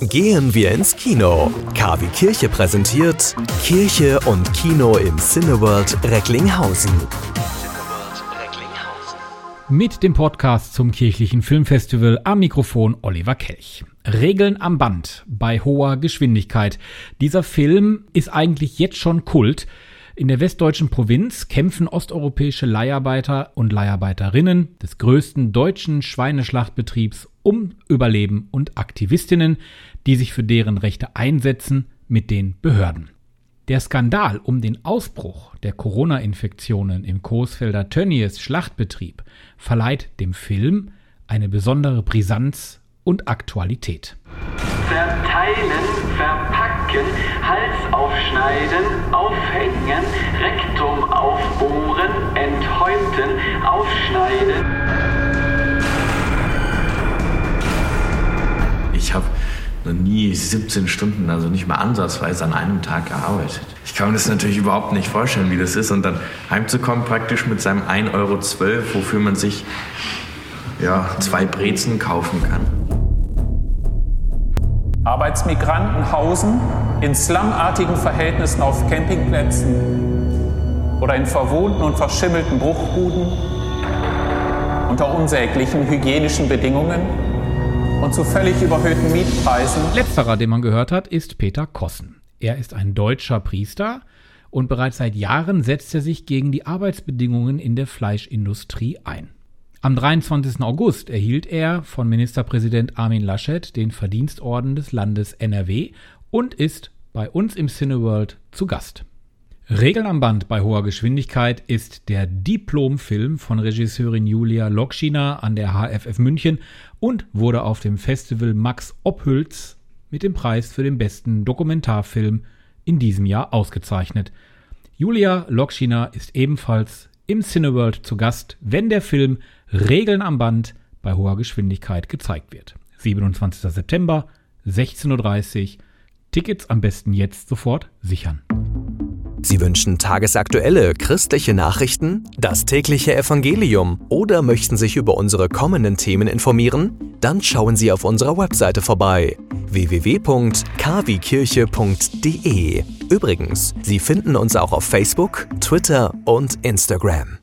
Gehen wir ins Kino. KW Kirche präsentiert Kirche und Kino im Cineworld Recklinghausen. Mit dem Podcast zum kirchlichen Filmfestival am Mikrofon Oliver Kelch. Regeln am Band bei hoher Geschwindigkeit. Dieser Film ist eigentlich jetzt schon Kult. In der westdeutschen Provinz kämpfen osteuropäische Leiharbeiter und Leiharbeiterinnen des größten deutschen Schweineschlachtbetriebs um Überleben und Aktivistinnen, die sich für deren Rechte einsetzen, mit den Behörden. Der Skandal um den Ausbruch der Corona-Infektionen im Coesfelder Tönnies Schlachtbetrieb verleiht dem Film eine besondere Brisanz und Aktualität. Verteilen, verpacken, Hals aufschneiden, aufhängen, Rektum aufbohren, enthäuten, aufschneiden. Ich habe noch nie 17 Stunden, also nicht mal ansatzweise an einem Tag gearbeitet. Ich kann mir das natürlich überhaupt nicht vorstellen, wie das ist. Und dann heimzukommen praktisch mit seinem 1,12 Euro, wofür man sich ja, zwei Brezen kaufen kann. Arbeitsmigranten hausen in slumartigen Verhältnissen auf Campingplätzen oder in verwohnten und verschimmelten Bruchbuden unter unsäglichen hygienischen Bedingungen und zu völlig überhöhten Mietpreisen. Letzterer, den man gehört hat, ist Peter Kossen. Er ist ein deutscher Priester und bereits seit Jahren setzt er sich gegen die Arbeitsbedingungen in der Fleischindustrie ein. Am 23. August erhielt er von Ministerpräsident Armin Laschet den Verdienstorden des Landes NRW und ist bei uns im Cineworld zu Gast. Regeln am Band bei hoher Geschwindigkeit ist der Diplomfilm von Regisseurin Julia Lokschina an der HFF München und wurde auf dem Festival Max Ophüls mit dem Preis für den besten Dokumentarfilm in diesem Jahr ausgezeichnet. Julia Lokschina ist ebenfalls im Cineworld zu Gast, wenn der Film Regeln am Band bei hoher Geschwindigkeit gezeigt wird. 27. September, 16.30 Uhr. Tickets am besten jetzt sofort sichern. Sie wünschen tagesaktuelle christliche Nachrichten, das tägliche Evangelium oder möchten sich über unsere kommenden Themen informieren? Dann schauen Sie auf unserer Webseite vorbei www.kwkirche.de. Übrigens, Sie finden uns auch auf Facebook, Twitter und Instagram.